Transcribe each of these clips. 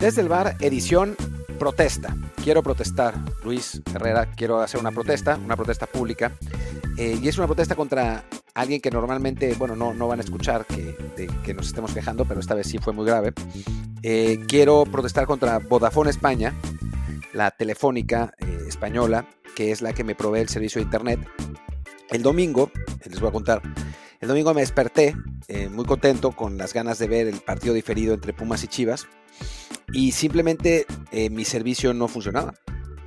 Desde el bar, edición protesta. Quiero protestar, Luis Herrera, quiero hacer una protesta, una protesta pública. Eh, y es una protesta contra alguien que normalmente, bueno, no, no van a escuchar que, nos estemos quejando, pero esta vez sí fue muy grave. Eh, quiero protestar contra Vodafone España, la telefónica eh, española, que es la que me provee el servicio de Internet. El domingo, les voy a contar, el domingo me desperté muy contento con las ganas de ver el partido diferido entre Pumas y Chivas y simplemente eh, mi servicio no funcionaba.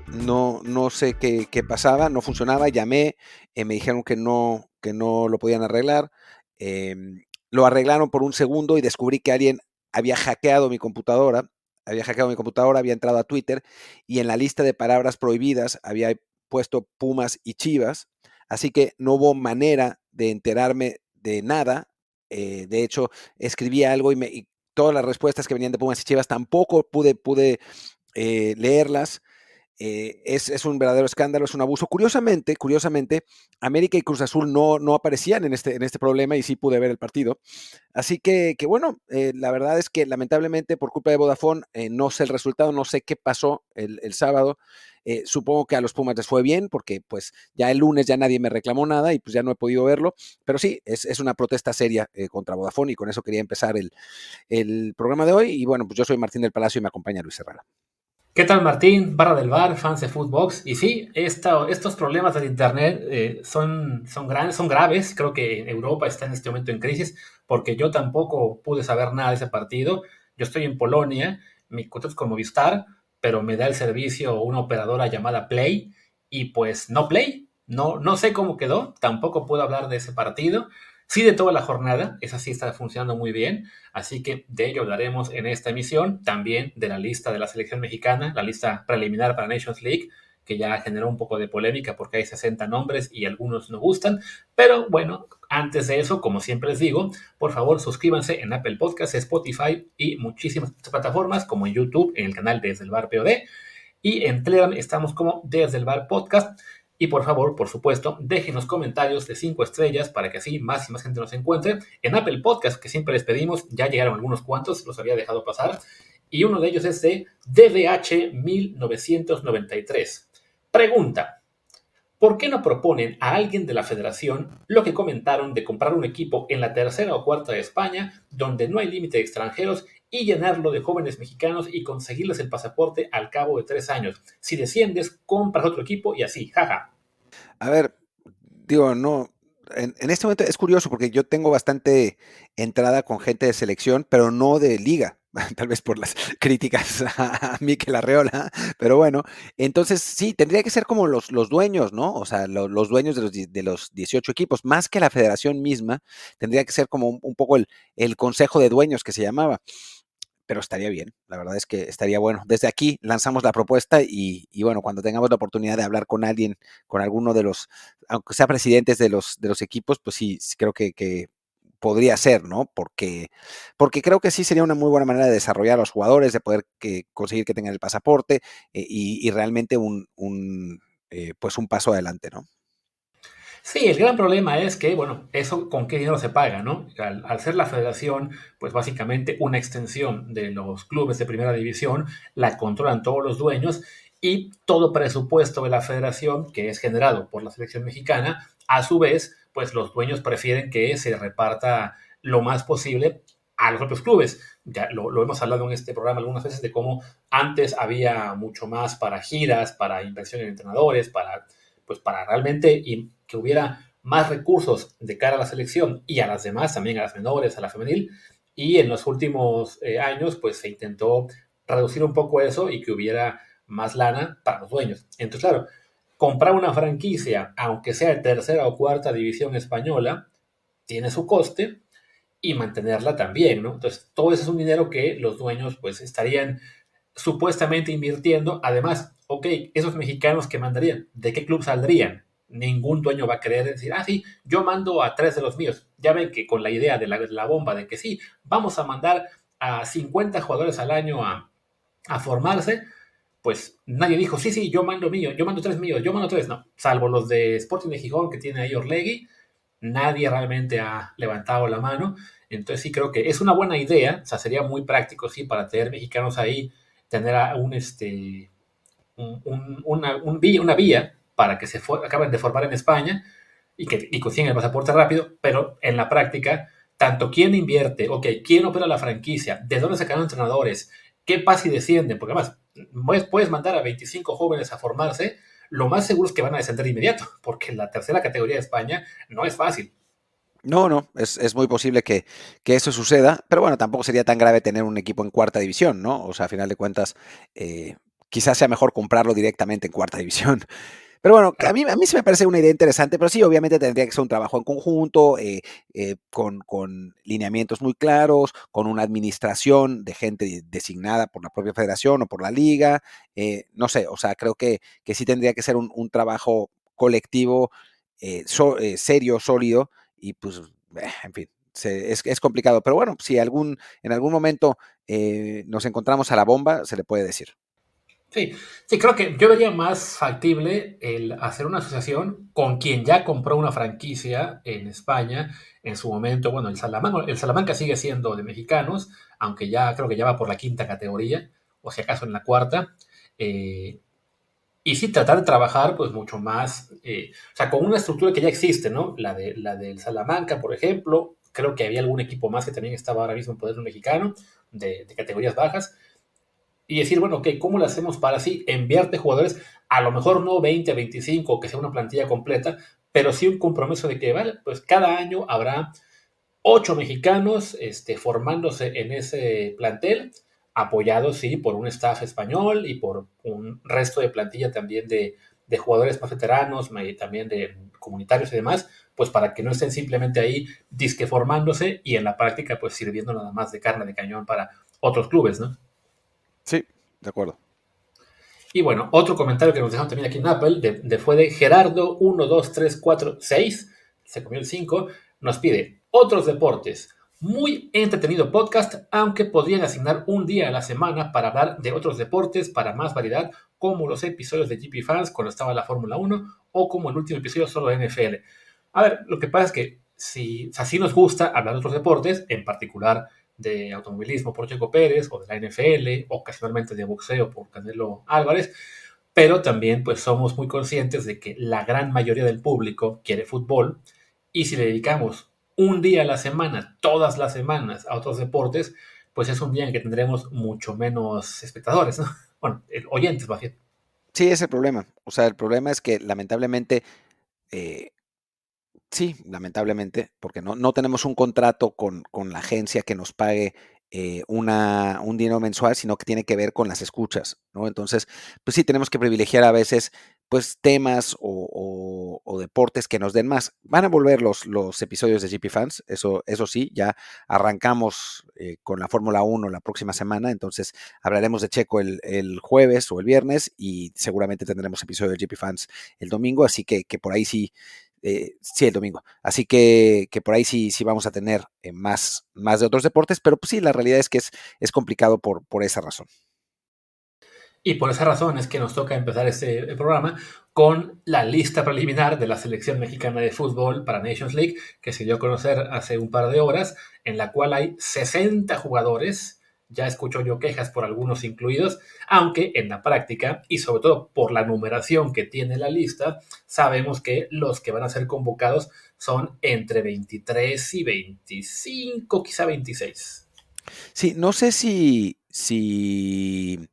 No, no sé qué, pasaba, no funcionaba, llamé, eh, me dijeron que no, que no lo podían arreglar. Em, lo arreglaron por un segundo y descubrí que alguien había hackeado mi computadora, había hackeado mi computadora, había entrado a Twitter y en la lista de palabras prohibidas había puesto Pumas y Chivas, así que no hubo manera de enterarme de nada. Eh, de hecho, escribí algo y, me, todas las respuestas que venían de Pumas y Chivas tampoco pude, pude eh, leerlas. Eh, es, un verdadero escándalo, es un abuso. Curiosamente, curiosamente, América y Cruz Azul no, aparecían en este, en este problema y sí pude ver el partido. Así que, bueno, eh, la verdad es que lamentablemente por culpa de Vodafone no sé el resultado, no sé qué pasó el, el sábado. Eh, supongo que a los Pumas les fue bien porque pues ya el lunes ya nadie me reclamó nada y pues ya no he podido verlo, pero sí, es, una protesta seria eh, contra Vodafone y con eso quería empezar el, programa de hoy y bueno, pues yo soy Martín del Palacio y me acompaña Luis Herrera. ¿Qué tal Martín? Barra del bar, fans de Footbox. Y sí, estos problemas del Internet eh, son, son, grandes, son graves. Creo que Europa está en este momento en crisis porque yo tampoco pude saber nada de ese partido. Yo estoy en Polonia, mi contrato es con Movistar, pero me da el servicio una operadora llamada Play y pues no Play. No, no sé cómo quedó, tampoco puedo hablar de ese partido. Sí de toda la jornada, esa sí está funcionando muy bien, así que de ello hablaremos en esta emisión, también de la lista de la selección mexicana, la lista preliminar para Nations League, que ya generó un poco de polémica porque hay 60 nombres y algunos no gustan. Pero bueno, antes de eso, como siempre les digo, por favor suscríbanse en Apple Podcasts, Spotify y muchísimas plataformas como en YouTube, en el canal Desde el Bar POD. Y en Telegram estamos como Desde el Bar Podcast. Y por favor, por supuesto, déjenos comentarios de 5 estrellas para que así más y más gente nos encuentre. En Apple Podcast, que siempre les pedimos, ya llegaron algunos cuantos, los había dejado pasar. Y uno de ellos es de DDH 1993. Pregunta. ¿Por qué no proponen a alguien de la federación lo que comentaron de comprar un equipo en la tercera o cuarta de España, donde no hay límite de extranjeros, y llenarlo de jóvenes mexicanos y conseguirles el pasaporte al cabo de tres años? Si desciendes, compras otro equipo y así, jaja. A ver, digo, no, en, este momento es curioso porque yo tengo bastante entrada con gente de selección, pero no de liga. tal vez por las críticas a Miquel Arreola, pero bueno, entonces sí, tendría que ser como los, los dueños, ¿no? O sea, los dueños de los, de los 18 equipos, más que la federación misma, tendría que ser como un, poco el, el consejo de dueños que se llamaba pero estaría bien, la verdad es que estaría bueno. Desde aquí lanzamos la propuesta y, y, bueno, cuando tengamos la oportunidad de hablar con alguien, con alguno de los, aunque sea presidentes de los, de los equipos, pues sí, creo que, que podría ser, ¿no? Porque, porque creo que sí sería una muy buena manera de desarrollar a los jugadores, de poder que, conseguir que tengan el pasaporte eh, y, realmente un, un eh, pues un paso adelante, ¿no? Sí, el gran problema es que, bueno, eso con qué dinero se paga, ¿no? Al, ser la federación, pues básicamente una extensión de los clubes de primera división, la controlan todos los dueños y todo presupuesto de la federación, que es generado por la selección mexicana, a su vez, pues los dueños prefieren que se reparta lo más posible a los propios clubes. Ya lo, hemos hablado en este programa algunas veces de cómo antes había mucho más para giras, para inversión en entrenadores, para, pues para realmente que hubiera más recursos de cara a la selección y a las demás, también a las menores, a la femenil. Y en los últimos eh, años, pues se intentó reducir un poco eso y que hubiera más lana para los dueños. Entonces, claro, comprar una franquicia, aunque sea de tercera o cuarta división española, tiene su coste y mantenerla también, ¿no? Entonces, todo eso es un dinero que los dueños pues estarían supuestamente invirtiendo. Además, ok, esos mexicanos que mandarían, ¿de qué club saldrían? Ningún dueño va a querer decir, ah, sí, yo mando a tres de los míos. Ya ven que con la idea de la, bomba de que sí, vamos a mandar a 50 jugadores al año a, a formarse, pues nadie dijo, sí, sí, yo mando mío, yo mando tres míos, yo mando tres, no, salvo los de Sporting de Gijón que tiene ahí Orlegui, nadie realmente ha levantado la mano, entonces sí creo que es una buena idea, o sea, sería muy práctico, sí, para tener mexicanos ahí tener un, este, una, una, vía para que se acaben de formar en España y que y consigan el pasaporte rápido, pero en la práctica, tanto quién invierte, ok, quién opera la franquicia, de dónde sacan entrenadores, qué pasa y descienden, porque además puedes mandar a 25 jóvenes a formarse, lo más seguro es que van a descender de inmediato, porque la tercera categoría de España no es fácil. No, no, es, muy posible que, eso suceda, pero bueno, tampoco sería tan grave tener un equipo en cuarta división, ¿no? O sea, a final de cuentas, eh, quizás sea mejor comprarlo directamente en cuarta división. Pero bueno, a mí, a mí sí me parece una idea interesante, pero sí, obviamente tendría que ser un trabajo en conjunto, eh, eh, con, con, lineamientos muy claros, con una administración de gente designada por la propia federación o por la liga. Eh, no sé, o sea, creo que, que sí tendría que ser un, trabajo colectivo serio, sólido, y pues, en fin, es, es, complicado. Pero bueno, si algún, en algún momento nos encontramos a la bomba, se le puede decir. Sí, sí, creo que yo vería más factible el hacer una asociación con quien ya compró una franquicia en España en su momento. Bueno, el Salamanca, el Salamanca sigue siendo de mexicanos, aunque ya creo que ya va por la quinta categoría, o si acaso en la cuarta. Eh, y sí tratar de trabajar pues mucho más, eh, o sea, con una estructura que ya existe, ¿no? La, de, la del Salamanca, por ejemplo, creo que había algún equipo más que también estaba ahora mismo en poder mexicano, de, de categorías bajas y decir, bueno, ok, ¿cómo lo hacemos para así enviarte jugadores? A lo mejor no 20, 25, que sea una plantilla completa, pero sí un compromiso de que, vale, pues cada año habrá ocho mexicanos este, formándose en ese plantel, apoyados, sí, por un staff español y por un resto de plantilla también de, de jugadores más veteranos, también de comunitarios y demás, pues para que no estén simplemente ahí disque formándose y en la práctica pues sirviendo nada más de carne de cañón para otros clubes, ¿no? Sí, de acuerdo. Y bueno, otro comentario que nos dejaron también aquí en Apple de, fue de Gerardo 1, 2, 3, 4, 6, se comió el 5, nos pide otros deportes. Muy entretenido podcast, aunque podrían asignar un día a la semana para hablar de otros deportes para más variedad, como los episodios de GP Fans cuando estaba la Fórmula 1 o como el último episodio solo de NFL. A ver, lo que pasa es que si así nos gusta hablar de otros deportes, en particular de automovilismo por Checo Pérez o de la NFL, ocasionalmente de boxeo por Canelo Álvarez, pero también pues somos muy conscientes de que la gran mayoría del público quiere fútbol y si le dedicamos un día a la semana, todas las semanas a otros deportes, pues es un día en que tendremos mucho menos espectadores, ¿no? Bueno, oyentes más bien. Sí, es el problema. O sea, el problema es que lamentablemente eh, Sí, lamentablemente, porque no, no tenemos un contrato con, con la agencia que nos pague eh, una, un dinero mensual, sino que tiene que ver con las escuchas, ¿no? Entonces, pues sí, tenemos que privilegiar a veces, pues, temas o, deportes que nos den más. Van a volver los, los episodios de GP Fans, eso, eso sí, ya arrancamos eh, con la Fórmula 1 la próxima semana, entonces hablaremos de Checo el, el, jueves o el viernes y seguramente tendremos episodio de GP Fans el domingo, así que, que por ahí sí, eh, sí, el domingo. Así que, que, por ahí sí, sí vamos a tener eh, más, más de otros deportes, pero pues sí, la realidad es que es, complicado por, por esa razón. Y por esa razón es que nos toca empezar este programa con la lista preliminar de la selección mexicana de fútbol para Nations League, que se dio a conocer hace un par de horas, en la cual hay 60 jugadores ya escucho yo quejas por algunos incluidos, aunque en la práctica y sobre todo por la numeración que tiene la lista, sabemos que los que van a ser convocados son entre 23 y 25, quizá 26. Sí, no sé si, si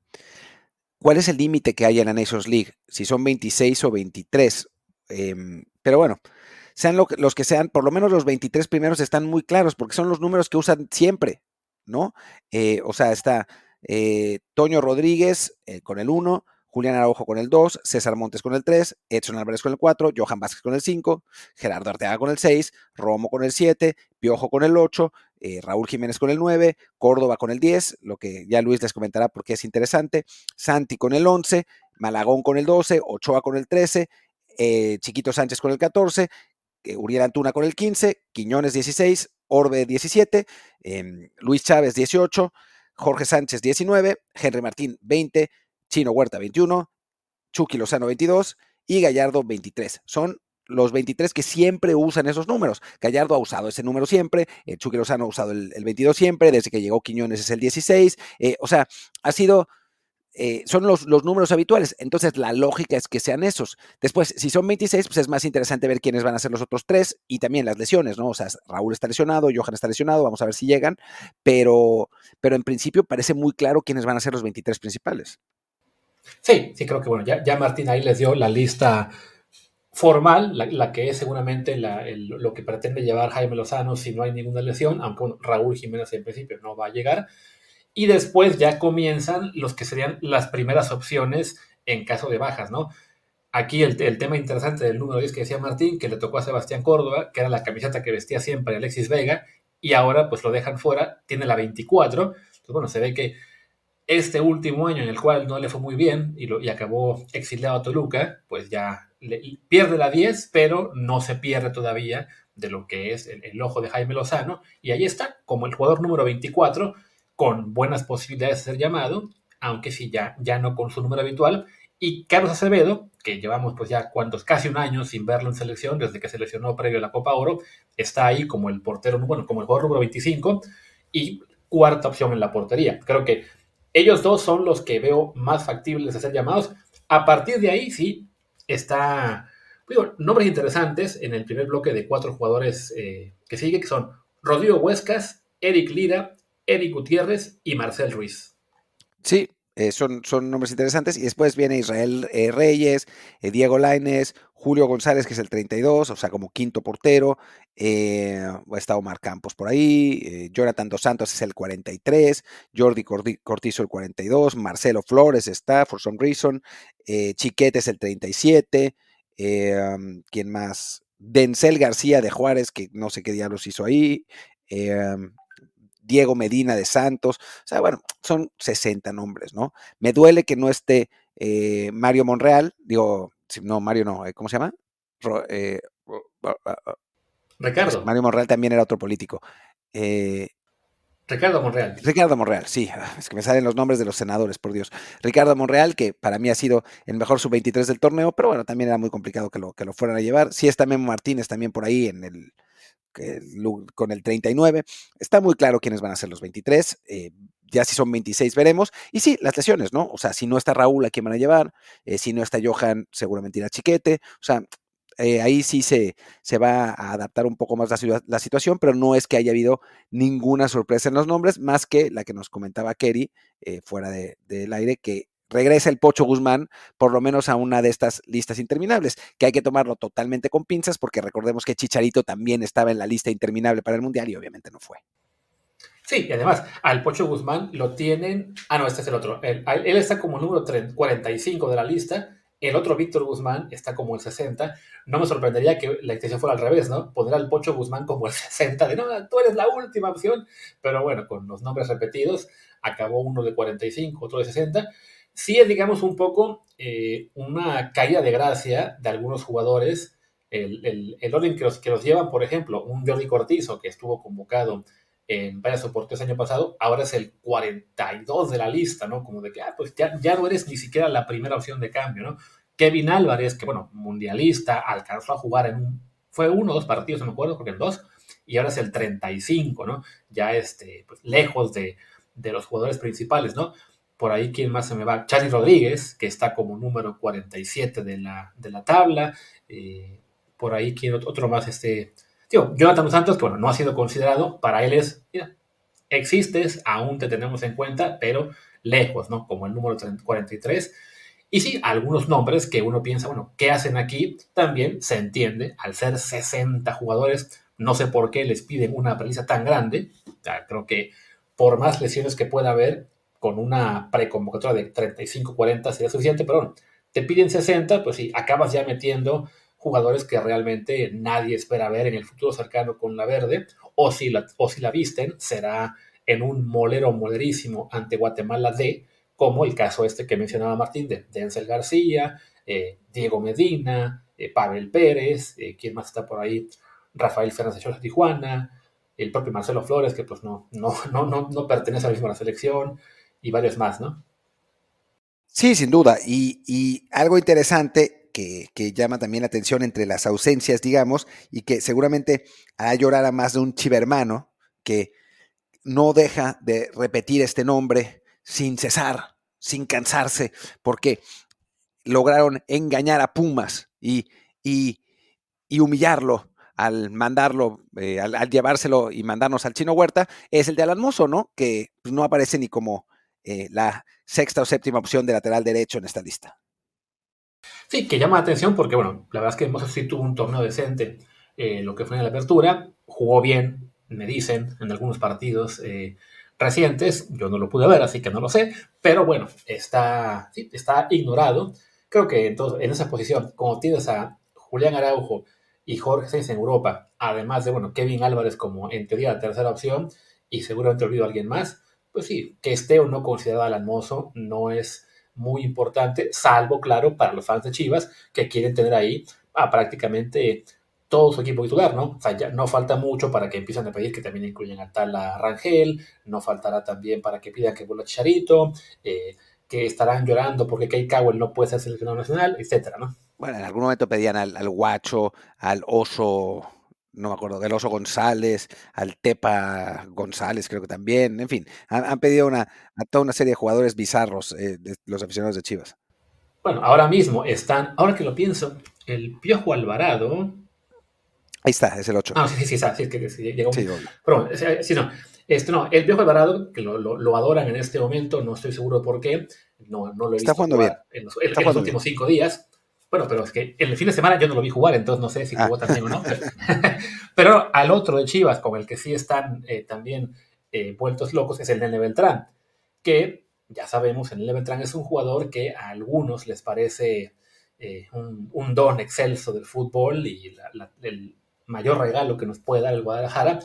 cuál es el límite que hay en la Nations League, si son 26 o 23, em, pero bueno, sean los que sean, por lo menos los 23 primeros están muy claros porque son los números que usan siempre. ¿No? Eh, o sea, está eh, Toño Rodríguez eh, con el 1, Julián Araujo con el 2, César Montes con el 3, Edson Álvarez con el 4, Johan Vázquez con el 5, Gerardo Arteaga con el 6, Romo con el 7, Piojo con el 8, Raúl Jiménez con el 9, Córdoba con el 10, lo que ya Luis les comentará porque es interesante, Santi con el 11, Malagón con el 12, Ochoa con el 13, Chiquito Sánchez con el 14, Uriel Antuna con el 15, Quiñones 16, Orbe 17, em, Luis Chávez 18, Jorge Sánchez 19, Henry Martín 20, Chino Huerta 21, Chucky Lozano 22 y Gallardo 23. Son los 23 que siempre usan esos números. Gallardo ha usado ese número siempre, eh, Chucky Lozano ha usado el, 22 siempre, desde que llegó Quiñones es el 16. Eh, o sea, ha sido eh, son los, los, números habituales. Entonces, la lógica es que sean esos. Después, si son 26, pues es más interesante ver quiénes van a ser los otros tres y también las lesiones, ¿no? O sea, Raúl está lesionado, Johan está lesionado, vamos a ver si llegan, pero, pero en principio parece muy claro quiénes van a ser los 23 principales. Sí, sí, creo que bueno, ya, ya Martín ahí les dio la lista formal, la, que es seguramente lo que pretende llevar Jaime Lozano si no hay ninguna lesión, aunque Raúl Jiménez en principio no va a llegar. Y después ya comienzan los que serían las primeras opciones en caso de bajas, ¿no? Aquí el, tema interesante del número 10 que decía Martín, que le tocó a Sebastián Córdoba, que era la camiseta que vestía siempre Alexis Vega, y ahora pues lo dejan fuera, tiene la 24. Entonces, bueno, se ve que este último año en el cual no le fue muy bien y, acabó exiliado a Toluca, pues ya pierde la 10, pero no se pierde todavía de lo que es el, ojo de Jaime Lozano. Y ahí está, como el jugador número 24, con buenas posibilidades de ser llamado, aunque sí ya, ya no con su número habitual. Y Carlos Acevedo, que llevamos pues ya cuantos, casi un año sin verlo en selección, desde que se lesionó previo a la Copa Oro, está ahí como el portero, bueno, como el jugador número 25 y cuarta opción en la portería. Creo que ellos dos son los que veo más factibles de ser llamados. A partir de ahí, sí, está, nombres interesantes en el primer bloque de cuatro jugadores eh, que sigue, que son Rodrigo Huescas, Eric Lira, Eric Gutiérrez y Marcel Ruiz. Sí, eh, son, son nombres interesantes. Y después viene Israel eh, Reyes, eh, Diego Laines, Julio González, que es el 32, o sea, como quinto portero. está Omar Campos por ahí. Jonathan Dos Santos es el 43. Jordi Cortizo el 42. Marcelo Flores está, for some reason. Chiquete es el 37. Um, ¿Quién más? Denzel García de Juárez, que no sé qué diablos hizo ahí. Diego Medina de Santos, o sea, bueno, son 60 nombres, ¿no? Me duele que no esté eh, Mario Monreal, digo, no, Mario no, eh, ¿cómo se llama? Eh, Ricardo. Mario Monreal también era otro político. Ricardo Monreal. Ricardo Monreal, sí, ah, es que me salen los nombres de los senadores, por Dios. Ricardo Monreal, que para mí ha sido el mejor sub-23 del torneo, pero bueno, también era muy complicado que lo, que lo fueran a llevar. Sí está Memo Martínez también por ahí en el, con el 39. Está muy claro quiénes van a ser los 23. Eh, ya si son 26 veremos. Y sí, las lesiones, ¿no? O sea, si no está Raúl, ¿a quién van a llevar? Eh, si no está Johan, seguramente irá Chiquete. O sea, eh, ahí sí se, se, va a adaptar un poco más la, situación, pero no es que haya habido ninguna sorpresa en los nombres, más que la que nos comentaba Kerry fuera del de, aire, que regresa el Pocho Guzmán por lo menos a una de estas listas interminables, que hay que tomarlo totalmente con pinzas porque recordemos que Chicharito también estaba en la lista interminable para el Mundial y obviamente no fue. Sí, y además al Pocho Guzmán lo tienen, ah no, este es el otro, él, está como número 45 de la lista, el otro Víctor Guzmán está como el 60. No me sorprendería que la intención fuera al revés, ¿no? Poner al Pocho Guzmán como el 60, de no, tú eres la última opción. Pero bueno, con los nombres repetidos, acabó uno de 45, otro de 60 sí es, digamos, un poco eh, una caída de gracia de algunos jugadores. El, orden que los, que los llevan, por ejemplo, un Jordi Cortizo que estuvo convocado en varias oportunidades el año pasado, ahora es el 42 de la lista, ¿no? Como de que, ah, pues ya, ya no eres ni siquiera la primera opción de cambio, ¿no? Kevin Álvarez, que bueno, mundialista, alcanzó a jugar en un, fue uno o dos partidos, no me acuerdo, porque en dos, y ahora es el 35, ¿no? Ya este, pues, lejos de, de los jugadores principales, ¿no? Por ahí, ¿quién más se me va? Charlie Rodríguez, que está como número 47 de la, de la tabla. Eh, por ahí, ¿quién otro más? Este, tío, Jonathan Santos, que bueno, no ha sido considerado. Para él es, mira, existes, aún te tenemos en cuenta, pero lejos, ¿no? Como el número 43. Y sí, algunos nombres que uno piensa, bueno, ¿qué hacen aquí? También se entiende, al ser 60 jugadores, no sé por qué les piden una prelista tan grande. creo que por más lesiones que pueda haber, con una preconvocatoria de 35-40 sería suficiente, pero te piden 60, pues sí, acabas ya metiendo jugadores que realmente nadie espera ver en el futuro cercano con la verde, o si la, o si la visten, será en un molero molerísimo ante Guatemala D, como el caso este que mencionaba Martín de Denzel García, eh, Diego Medina, eh, Pavel Pérez, eh, ¿quién más está por ahí? Rafael Fernández de Tijuana, el propio Marcelo Flores, que pues no, no, no, no, no pertenece a la misma selección, y varios más, ¿no? Sí, sin duda. Y, algo interesante que, llama también la atención entre las ausencias, digamos, y que seguramente hará llorar a más de un chivermano que no deja de repetir este nombre sin cesar, sin cansarse, porque lograron engañar a Pumas y, y, humillarlo al mandarlo, eh, al, llevárselo y mandarnos al chino Huerta, es el de Alan Mozo, ¿no? Que pues, no aparece ni como eh, la sexta o séptima opción de lateral derecho en esta lista. Sí, que llama la atención porque, bueno, la verdad es que Mozo sí tuvo un torneo decente, eh, lo que fue en la apertura, jugó bien, me dicen, en algunos partidos recientes, yo no lo pude ver, así que no lo sé, pero bueno, está, está ignorado. Creo que entonces, en esa posición, como tienes a Julián Araujo y Jorge Sainz en Europa, además de, bueno, Kevin Álvarez como en teoría la tercera opción, y seguramente olvido a alguien más, pues sí, que esté o no considerado Alan Mozo no es muy importante, salvo, claro, para los fans de Chivas que quieren tener ahí a prácticamente todo su equipo titular, ¿no? O sea, ya no falta mucho para que empiecen a pedir que también incluyan a Tala Rangel, no faltará también para que pidan que vuelva Chicharito, eh, que estarán llorando porque Kay Cowell no puede ser seleccionado nacional, etcétera, ¿no? Bueno, en algún momento pedían al, Guacho, al Oso, no me acuerdo, del Oso González, al Tepa González, creo que también, en fin, han, pedido una, a toda una serie de jugadores bizarros, eh, de los aficionados de Chivas. Bueno, ahora mismo están, ahora que lo pienso, el Piojo Alvarado, Ahí está, es el 8. Ah, sí, sí, sí, sí, es que sí, llegó. Sí, Pero, sí, no. Este, no, el Viejo Alvarado, que lo, lo, adoran en este momento, no estoy seguro por qué, no, no lo he visto Está jugando bien. en los, en los últimos cinco días. Bueno, pero es que el fin de semana yo no lo vi jugar, entonces no sé si jugó ah. también o no. Pero, al otro de Chivas, con el que sí están eh, también eh, vueltos locos, es el Nene Beltrán, que ya sabemos, el Nene Beltrán es un jugador que a algunos les parece eh, un, un, don excelso del fútbol y la, el, mayor regalo que nos puede dar el Guadalajara.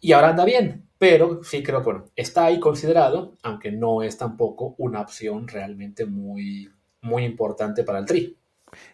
Y ahora anda bien, pero sí creo que bueno, está ahí considerado, aunque no es tampoco una opción realmente muy, muy importante para el Tri.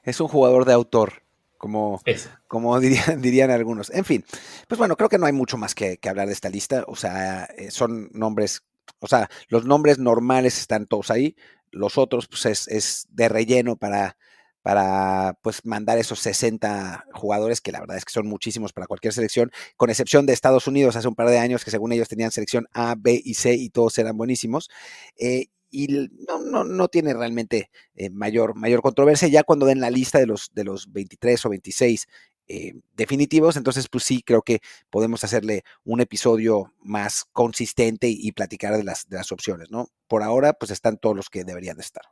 Es un jugador de autor, como, como dirían, dirían, algunos. En fin, pues bueno, creo que no hay mucho más que, hablar de esta lista. O sea, eh, son nombres, o sea, los nombres normales están todos ahí. Los otros, pues es, es de relleno para, para pues mandar esos 60 jugadores, que la verdad es que son muchísimos para cualquier selección, con excepción de Estados Unidos hace un par de años, que según ellos tenían selección A, B y C y todos eran buenísimos. Eh, y no, no, no, tiene realmente eh, mayor, mayor controversia. Ya cuando den la lista de los, de los 23 o 26 eh, definitivos, entonces pues sí creo que podemos hacerle un episodio más consistente y, platicar de las, de las opciones, ¿no? Por ahora pues están todos los que deberían de estar.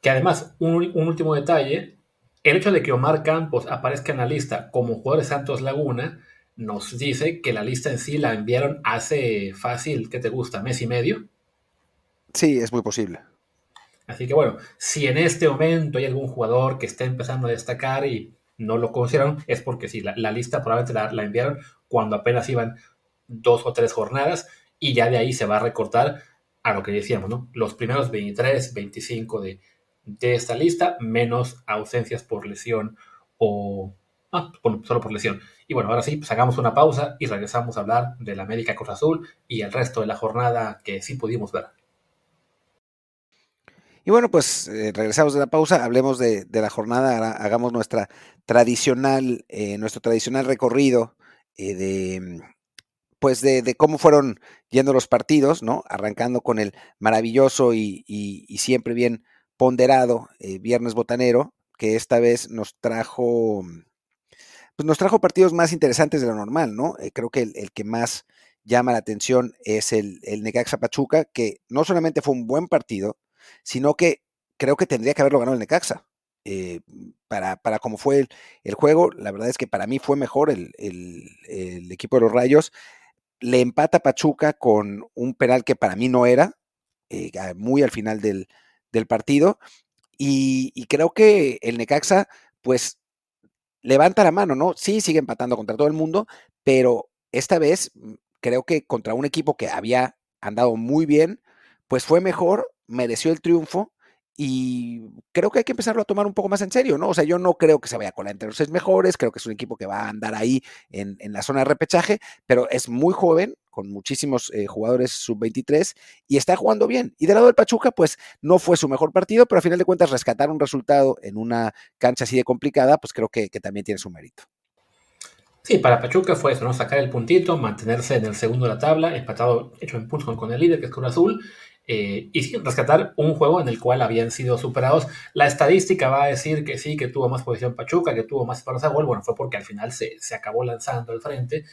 Que además, un, último detalle, el hecho de que Omar Campos aparezca en la lista como jugador de Santos Laguna nos dice que la lista en sí la enviaron hace fácil, ¿qué te gusta? ¿Mes y medio? Sí, es muy posible. Así que bueno, si en este momento hay algún jugador que esté empezando a destacar y no lo consideraron, es porque sí, la, lista probablemente la, enviaron cuando apenas iban dos o tres jornadas y ya de ahí se va a recortar a lo que decíamos, ¿no? Los primeros 23, 25 de, de esta lista, menos ausencias por lesión o... Ah, solo por lesión. Y bueno, ahora sí, pues hagamos una pausa y regresamos a hablar de la América Cruz Azul y el resto de la jornada que sí pudimos ver. Y bueno, pues eh, regresamos de la pausa, hablemos de, la jornada, hagamos nuestra tradicional, eh, nuestro tradicional recorrido eh, de, pues de, cómo fueron yendo los partidos, ¿no? Arrancando con el maravilloso y, y siempre bien ponderado Viernes Botanero, que esta vez nos trajo, pues nos trajo partidos más interesantes de lo normal, ¿no? Creo que el, que más llama la atención es el, el Necaxa Pachuca, que no solamente fue un buen partido, sino que creo que tendría que haberlo ganado el Necaxa. Eh, para, para como fue el, juego, la verdad es que para mí fue mejor el, el, equipo de los Rayos. Le empata Pachuca con un penal que para mí no era, muy al final del, del partido. Y, creo que el Necaxa, pues, levanta la mano, ¿no? Sí, sigue empatando contra todo el mundo, pero esta vez mm, creo que contra un equipo que había andado muy bien, pues fue mejor, mereció el triunfo y creo que hay que empezarlo a tomar un poco más en serio, ¿no? O sea, yo no creo que se vaya con la entre los seis mejores, creo que es un equipo que va a andar ahí en, la zona de repechaje, pero es muy joven, con muchísimos eh, jugadores sub-23 y está jugando bien. Y del lado del Pachuca, pues no fue su mejor partido, pero a final de cuentas rescatar un resultado en una cancha así de complicada, pues creo que, también tiene su mérito. Sí, para Pachuca fue eso, ¿no? Sacar el puntito, mantenerse en el segundo de la tabla, empatado, hecho en puntos con, el líder, que es Cruz Azul, eh, y rescatar un juego en el cual habían sido superados. La estadística va a decir que sí, que tuvo más posición Pachuca, que tuvo más paros a gol. Bueno, fue porque al final se, se acabó lanzando al frente,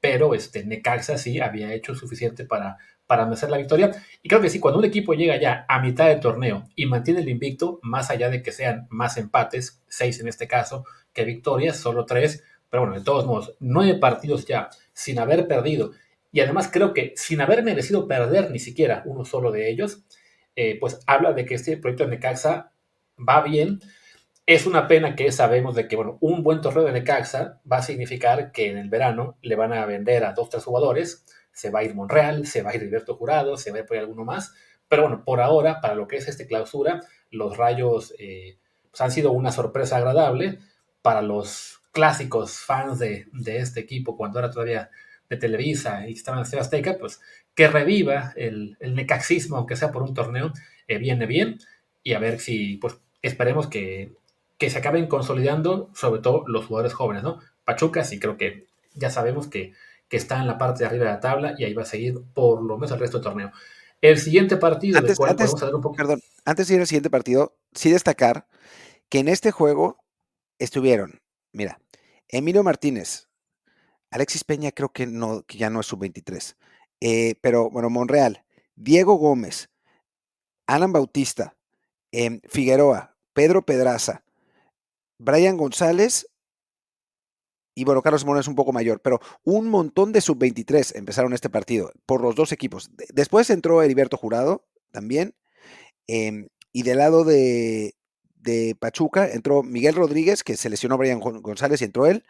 pero este, Necaxa sí había hecho suficiente para, para hacer la victoria. Y creo que sí, cuando un equipo llega ya a mitad del torneo y mantiene el invicto, más allá de que sean más empates, seis en este caso, que victorias, solo tres, pero bueno, de todos modos, nueve partidos ya sin haber perdido y además creo que sin haber merecido perder ni siquiera uno solo de ellos, eh, pues habla de que este proyecto de Necaxa va bien. Es una pena que sabemos de que, bueno, un buen torneo de Necaxa va a significar que en el verano le van a vender a dos, tres jugadores, se va a ir Monreal, se va a ir Alberto Jurado, se va a ir alguno más, pero bueno, por ahora, para lo que es este clausura, los Rayos eh, pues han sido una sorpresa agradable para los clásicos fans de, de este equipo cuando era todavía de Televisa y estaba en Azteca, pues que reviva el, el, necaxismo, aunque sea por un torneo, eh, viene bien. Y a ver si, pues esperemos que, que, se acaben consolidando, sobre todo los jugadores jóvenes, ¿no? Pachuca, sí creo que ya sabemos que, que está en la parte de arriba de la tabla y ahí va a seguir por lo menos el resto del torneo. El siguiente partido, antes, cual antes, un poco... Perdón, antes de ir al siguiente partido, sí destacar que en este juego estuvieron, mira, Emilio Martínez, Alexis Peña creo que, no, que ya no es sub-23. Eh, pero bueno, Monreal, Diego Gómez, Alan Bautista, eh, Figueroa, Pedro Pedraza, Brian González y bueno, Carlos Moreno es un poco mayor, pero un montón de sub-23 empezaron este partido por los dos equipos. Después entró Heriberto Jurado también. Eh, y del lado de, de, Pachuca entró Miguel Rodríguez, que se lesionó Brian González y entró él.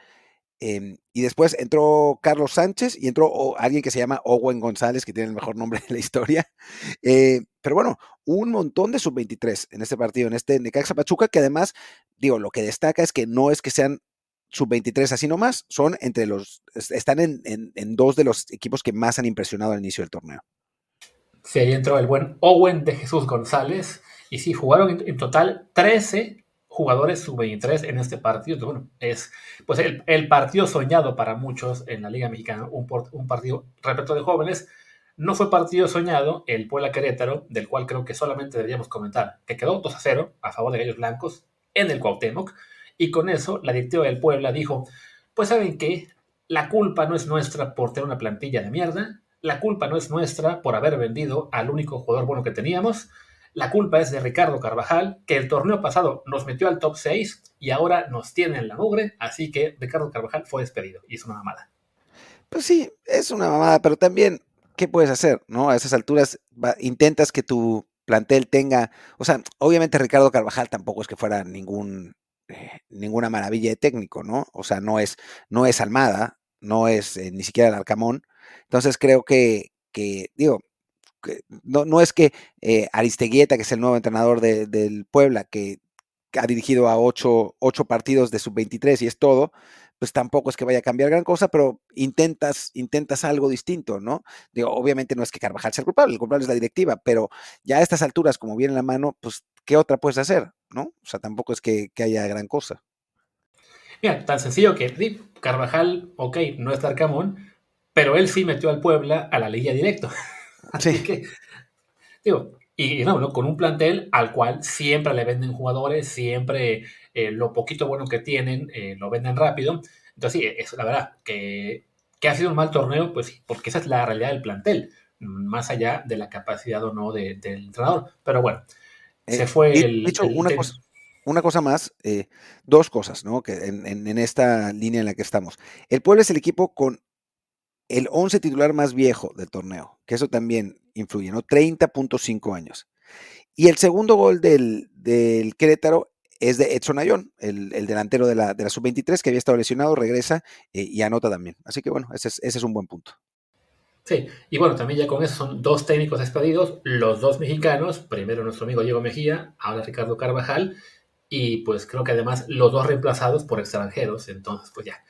Eh, y después entró Carlos Sánchez y entró alguien que se llama Owen González, que tiene el mejor nombre de la historia. Eh, pero bueno, un montón de sub-23 en este partido, en este Necaxa Pachuca, que además, digo, lo que destaca es que no es que sean sub-23 así nomás, son entre los, están en, dos de los equipos que más han impresionado al inicio del torneo. Sí, ahí entró el buen Owen de Jesús González, y sí, jugaron en total 13 jugadores sub-23 en este partido. Bueno, es pues el, el, partido soñado para muchos en la Liga Mexicana, un, un partido repleto de jóvenes. No fue partido soñado el Puebla Querétaro, del cual creo que solamente deberíamos comentar, que quedó 2 a 0 a favor de Gallos Blancos en el Cuauhtémoc, y con eso la directiva del Puebla dijo, pues saben qué, la culpa no es nuestra por tener una plantilla de mierda, la culpa no es nuestra por haber vendido al único jugador bueno que teníamos, la culpa es de Ricardo Carvajal, que el torneo pasado nos metió al top 6 y ahora nos tiene en la mugre, así que Ricardo Carvajal fue despedido y es una mamada. Pues sí, es una mamada, pero también, ¿qué puedes hacer? ¿No? A esas alturas va, intentas que tu plantel tenga, o sea, obviamente Ricardo Carvajal tampoco es que fuera ningún eh, ninguna maravilla de técnico, ¿no? O sea, no es no es Almada, no es eh, ni siquiera el Arcamón. Entonces creo que que digo, no, no es que eh, Aristeguieta, que es el nuevo entrenador de, del Puebla, que ha dirigido a ocho, ocho partidos de sub-23 y es todo, pues tampoco es que vaya a cambiar gran cosa, pero intentas, intentas algo distinto, ¿no? Obviamente no es que Carvajal sea el culpable, el culpable es la directiva, pero ya a estas alturas, como viene en la mano, pues, ¿qué otra puedes hacer, no? O sea, tampoco es que, que haya gran cosa. Mira, tan sencillo que Carvajal, ok, no es Arcamón, pero él sí metió al Puebla a la liga directo. Así que, digo, y no, ¿no? con un plantel al cual siempre le venden jugadores, siempre eh, lo poquito bueno que tienen eh, lo venden rápido. Entonces, sí, es la verdad que, que, ha sido un mal torneo, pues sí, porque esa es la realidad del plantel, más allá de la capacidad o no de, del entrenador. Pero bueno, eh, se fue el. De hecho, el, una, cosa, una cosa más, eh, dos cosas, ¿no? Que en, en, en esta línea en la que estamos. El Puebla es el equipo con el 11 titular más viejo del torneo, que eso también influye, ¿no? 30.5 años. Y el segundo gol del, del Querétaro es de Edson Ayón, el, el delantero de la, de la sub-23 que había estado lesionado, regresa eh, y anota también. Así que bueno, ese es, ese es un buen punto. Sí, y bueno, también ya con eso son dos técnicos despedidos, los dos mexicanos, primero nuestro amigo Diego Mejía, ahora Ricardo Carvajal, y pues creo que además los dos reemplazados por extranjeros, entonces pues ya,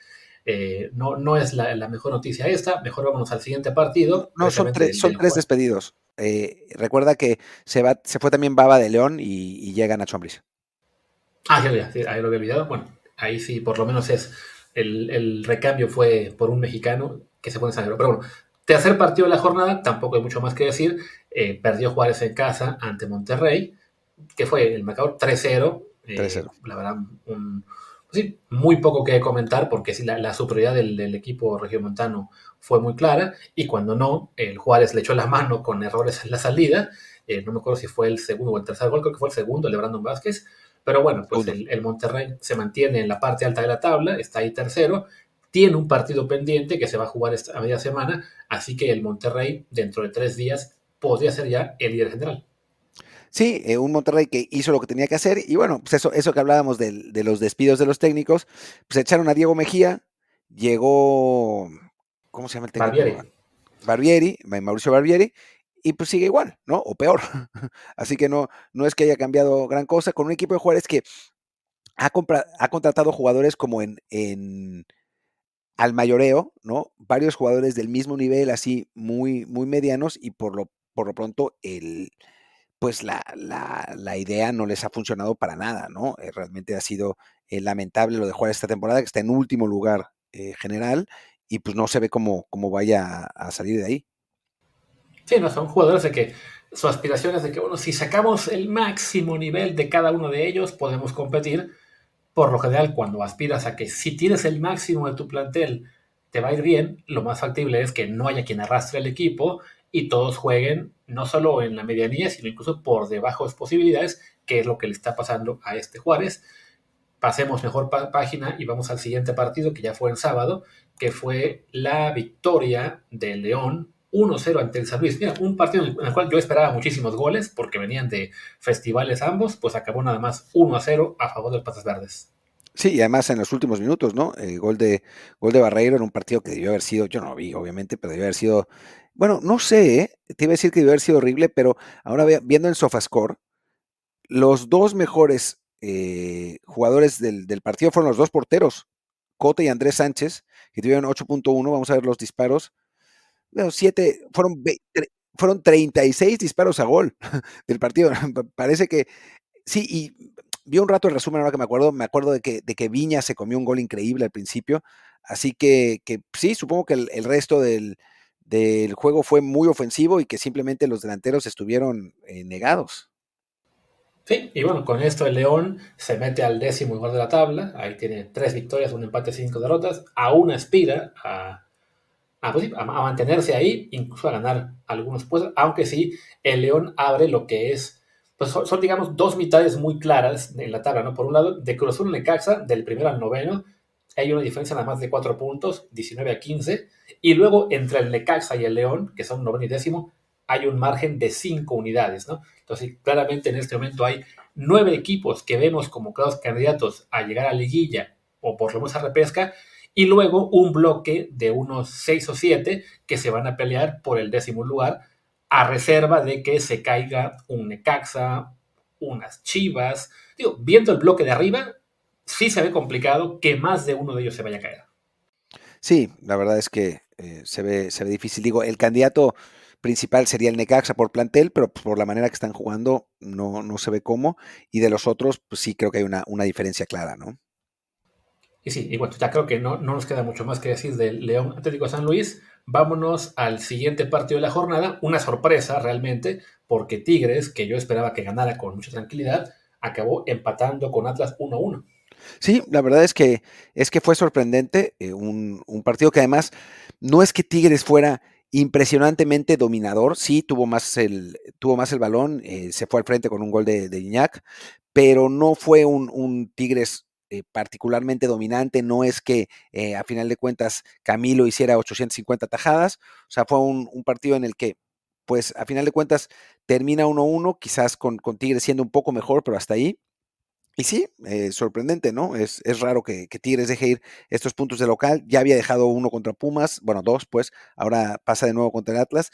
eh, no, no es la, la, mejor noticia esta. Mejor vámonos al siguiente partido. No, son, tres, son tres despedidos. Eh, recuerda que se, va, se fue también Baba de León y, y llega Nacho Ambriz. Ah, ya, ya, ahí lo había olvidado. Bueno, ahí sí, por lo menos es. El, el recambio fue por un mexicano que se pone sangre. Pero bueno, tercer partido de la jornada, tampoco hay mucho más que decir. eh, perdió Juárez en casa ante Monterrey, que fue el marcador 3-0. Eh, la verdad, un, sí, muy poco que comentar porque sí, la, superioridad del, del, equipo regiomontano fue muy clara y cuando no, el Juárez le echó la mano con errores en la salida. Eh, no me acuerdo si fue el segundo o el tercer gol, creo que fue el segundo, el de Brandon Vázquez. Pero bueno, pues el, el, Monterrey se mantiene en la parte alta de la tabla, está ahí tercero, tiene un partido pendiente que se va a jugar esta media semana, así que el Monterrey dentro de tres días podría ser ya el líder general. Sí, eh, un Monterrey que hizo lo que tenía que hacer y bueno, pues eso, eso que hablábamos de, los despidos de los técnicos, pues echaron a Diego Mejía, llegó, ¿cómo se llama el técnico? Barbieri. Barbieri, Mauricio Barbieri, y pues sigue igual, ¿no? O peor. Así que no, no es que haya cambiado gran cosa con un equipo de Juárez que ha, ha contratado jugadores como en, en al mayoreo, ¿no? Varios jugadores del mismo nivel, así muy, muy medianos, y por lo, por lo pronto el, pues la, la, idea no les ha funcionado para nada, ¿no? Eh, realmente ha sido eh, lamentable lo de jugar esta temporada, que está en último lugar eh, general, y pues no se ve cómo, cómo vaya a, salir de ahí. Sí, no, son jugadores de que su aspiración es de que, bueno, si sacamos el máximo nivel de cada uno de ellos, podemos competir. Por lo general, cuando aspiras a que si tienes el máximo de tu plantel, te va a ir bien, lo más factible es que no haya quien arrastre el equipo y todos jueguen no solo en la medianía, sino incluso por debajo de posibilidades, que es lo que le está pasando a este Juárez. Pasemos mejor página y vamos al siguiente partido, que ya fue el sábado, que fue la victoria de León 1-0 ante el San Luis. Mira, un partido en el cual yo esperaba muchísimos goles, porque venían de festivales ambos, pues acabó nada más 1-0 a favor de los Patas Verdes. Sí, y además en los últimos minutos, ¿no? El gol de, gol de Barreiro en un partido que debió haber sido, yo no lo vi, obviamente, pero debió haber sido bueno, no sé, ¿eh? te iba a decir que debe haber sido horrible, pero ahora viendo en SofaScore, los dos mejores eh, jugadores del, partido fueron los dos porteros, Cota y Andrés Sánchez, que tuvieron 8.1, vamos a ver los disparos. Bueno, siete, fueron, fueron 36 disparos a gol del partido. Parece que sí, y vi un rato el resumen ahora que me acuerdo, me acuerdo de que, de que Viña se comió un gol increíble al principio, así que sí, supongo que el resto del, del juego fue muy ofensivo y que simplemente los delanteros estuvieron eh, negados. Sí, y bueno, con esto el León se mete al décimo lugar de la tabla, ahí tiene tres victorias, un empate, cinco derrotas, aún aspira a, a, pues mantenerse ahí, incluso a ganar algunos puestos, aunque sí, el León abre lo que es, pues son, digamos dos mitades muy claras en la tabla, ¿no? Por un lado, de Cruz Azul Necaxa, del primero al noveno, hay una diferencia nada más de 4 puntos, 19 a 15. Y luego entre el Necaxa y el León, que son noveno y décimo, hay un margen de 5 unidades, ¿no? Entonces, claramente en este momento hay nueve equipos que vemos como candidatos a llegar a liguilla o por lo menos a repesca, y luego un bloque de unos 6 o 7 que se van a pelear por el décimo lugar, a reserva de que se caiga un Necaxa, unas Chivas. Digo, viendo el bloque de arriba, sí se ve complicado que más de uno de ellos se vaya a caer. Sí, la verdad es que eh, se, ve, se ve difícil. Digo, el candidato principal sería el Necaxa por plantel, pero por la manera que están jugando no, no se ve cómo. Y de los otros, pues sí creo que hay una, una diferencia clara, ¿no? Y sí, y bueno, ya creo que no, no nos queda mucho más que decir del León Atlético San Luis. Vámonos al siguiente partido de la jornada. Una sorpresa realmente, porque Tigres, que yo esperaba que ganara con mucha tranquilidad, acabó empatando con Atlas 1-1. Sí, la verdad es que, es que fue sorprendente, eh, un, partido que además no es que Tigres fuera impresionantemente dominador, sí, tuvo más el, tuvo más el balón, eh, se fue al frente con un gol de, de Iñak, pero no fue un, Tigres eh, particularmente dominante, no es que a final de cuentas Camilo hiciera 850 tajadas, o sea, fue un, partido en el que, pues a final de cuentas termina 1-1, quizás con, con Tigres siendo un poco mejor, pero hasta ahí, y sí, eh, sorprendente, ¿no? Es, es raro que, Tigres deje ir estos puntos de local. Ya había dejado uno contra Pumas, bueno, dos, pues, ahora pasa de nuevo contra el Atlas.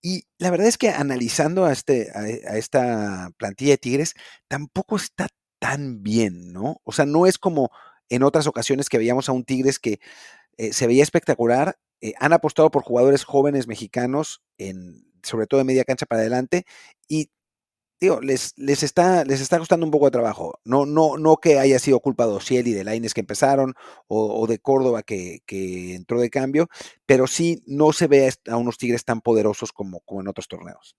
Y la verdad es que analizando a, este, a, esta plantilla de Tigres, tampoco está tan bien, ¿no? O sea, no es como en otras ocasiones que veíamos a un Tigres que eh, se veía espectacular. Eh, han apostado por jugadores jóvenes mexicanos, en, sobre todo de media cancha para adelante, y les, les, está, les está costando un poco de trabajo. No, no, no que haya sido culpa de Ociel y de Laines que empezaron, o, de Córdoba que, entró de cambio, pero sí no se ve a unos Tigres tan poderosos como, como en otros torneos.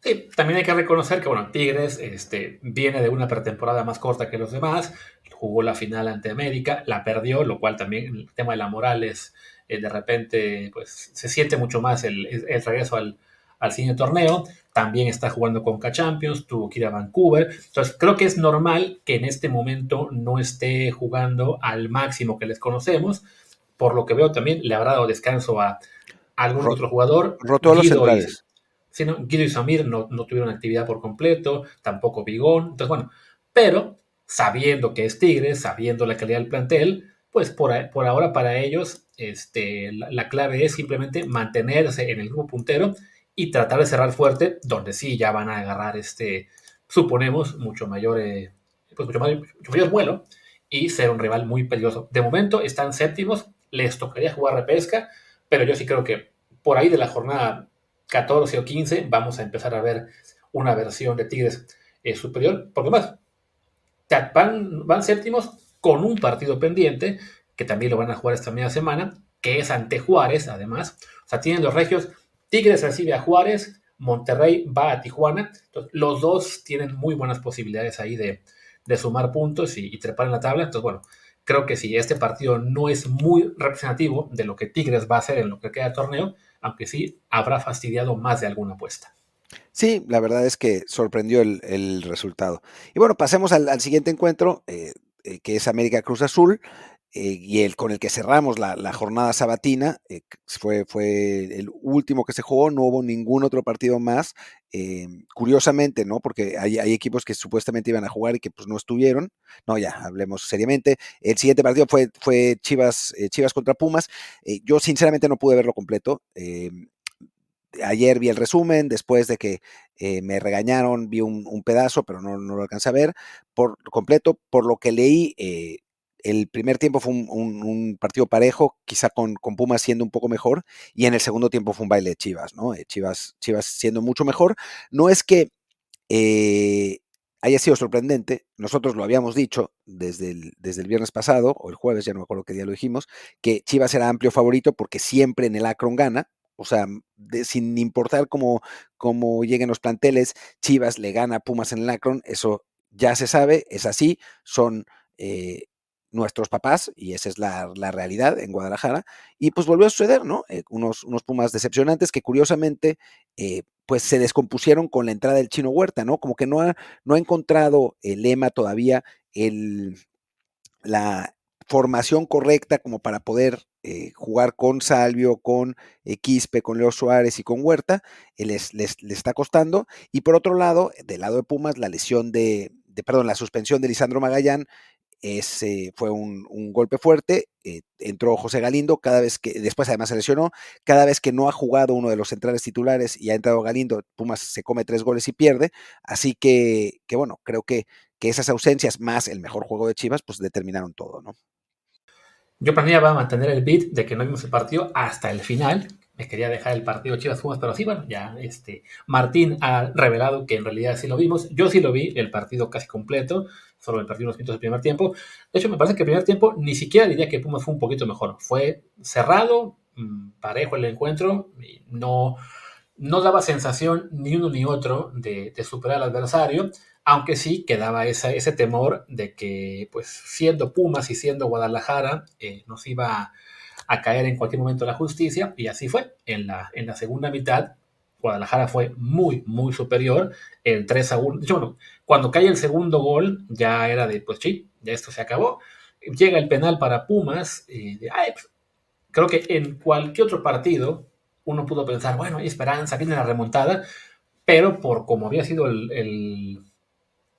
Sí, también hay que reconocer que, bueno, Tigres este, viene de una pretemporada más corta que los demás, jugó la final ante América, la perdió, lo cual también el tema de la moral es, eh, de repente, pues se siente mucho más el, el regreso al, al siguiente torneo, también está jugando con K-Champions, tuvo que ir a Vancouver, entonces creo que es normal que en este momento no esté jugando al máximo que les conocemos, por lo que veo también le habrá dado descanso a algún otro jugador. Roto los centrales. Sí, ¿no? Guido y Samir no, no, tuvieron actividad por completo, tampoco Bigón. Entonces, bueno, pero sabiendo que es Tigres, sabiendo la calidad del plantel, pues por, por ahora para ellos este, la, clave es simplemente mantenerse en el grupo puntero y tratar de cerrar fuerte, donde sí ya van a agarrar este, suponemos, mucho mayor, eh, pues mucho, mayor, vuelo y ser un rival muy peligroso. De momento están séptimos, les tocaría jugar repesca, pero yo sí creo que por ahí de la jornada 14 o 15 vamos a empezar a ver una versión de Tigres eh, superior, porque más, van, van séptimos con un partido pendiente, que también lo van a jugar esta media semana, que es ante Juárez, además. O sea, tienen los regios, Tigres recibe a Juárez, Monterrey va a Tijuana. Entonces, los dos tienen muy buenas posibilidades ahí de, sumar puntos y, trepar en la tabla. Entonces, bueno, creo que si este partido no es muy representativo de lo que Tigres va a hacer en lo que queda de torneo, aunque sí habrá fastidiado más de alguna apuesta. Sí, la verdad es que sorprendió el, resultado. Y bueno, pasemos al, siguiente encuentro, eh, eh, que es América Cruz Azul. Eh, y el con el que cerramos la, jornada sabatina, fue, fue el último que se jugó, no hubo ningún otro partido más, curiosamente, ¿no? Porque hay, equipos que supuestamente iban a jugar y que pues no estuvieron, no, ya, hablemos seriamente, el siguiente partido fue, fue Chivas, Chivas contra Pumas, yo sinceramente no pude verlo completo, ayer vi el resumen, después de que eh, me regañaron, vi un, pedazo, pero no, lo alcancé a ver por completo. Por lo que leí, eh, el primer tiempo fue un, partido parejo, quizá con, Pumas siendo un poco mejor, y en el segundo tiempo fue un baile de Chivas, ¿no? Eh, Chivas, Chivas siendo mucho mejor. No es que haya sido sorprendente, nosotros lo habíamos dicho desde el, viernes pasado, o el jueves, ya no me acuerdo qué día lo dijimos, que Chivas era amplio favorito porque siempre en el Akron gana, o sea, sin importar cómo, cómo, lleguen los planteles, Chivas le gana a Pumas en el Akron, eso ya se sabe, es así, son eh, nuestros papás y esa es la, realidad en Guadalajara. Y pues volvió a suceder, ¿no? Eh, unos, unos, Pumas decepcionantes que curiosamente eh, pues se descompusieron con la entrada del chino Huerta, ¿no? Como que no ha, no ha encontrado el lema todavía el, la, formación correcta como para poder eh, jugar con Salvio, con Quispe, con Leo Suárez y con Huerta, eh, les, les, está costando. Y por otro lado, del lado de Pumas, la lesión de, perdón, la suspensión de Lisandro Magallán es, fue un, golpe fuerte. entró José Galindo, cada vez que, después además se lesionó, cada vez que no ha jugado uno de los centrales titulares y ha entrado Galindo, Pumas se come tres goles y pierde. Así que, que bueno, creo que, que esas ausencias más el mejor juego de Chivas, pues determinaron todo, ¿no? Yo planeaba mantener el beat de que no vimos el partido hasta el final. Me quería dejar el partido Chivas Pumas, pero sí, bueno, ya este, Martín ha revelado que en realidad sí lo vimos. Yo sí lo vi, el partido casi completo, solo me perdí unos minutos del primer tiempo. De hecho, me parece que el primer tiempo ni siquiera diría que Pumas fue un poquito mejor. Fue cerrado, mm, parejo el encuentro, no, no daba sensación ni uno ni otro de, superar al adversario aunque sí quedaba ese temor de que, pues, siendo Pumas y siendo Guadalajara, eh, nos iba caer en cualquier momento la justicia, y así fue. En la, en la segunda mitad, Guadalajara fue muy, muy superior, el 3 a 1. Yo, cuando cae el segundo gol, ya era de, pues sí, ya esto se acabó. Llega el penal para Pumas, y pues, creo que en cualquier otro partido uno pudo pensar, bueno, hay esperanza, viene la remontada, pero por como había sido el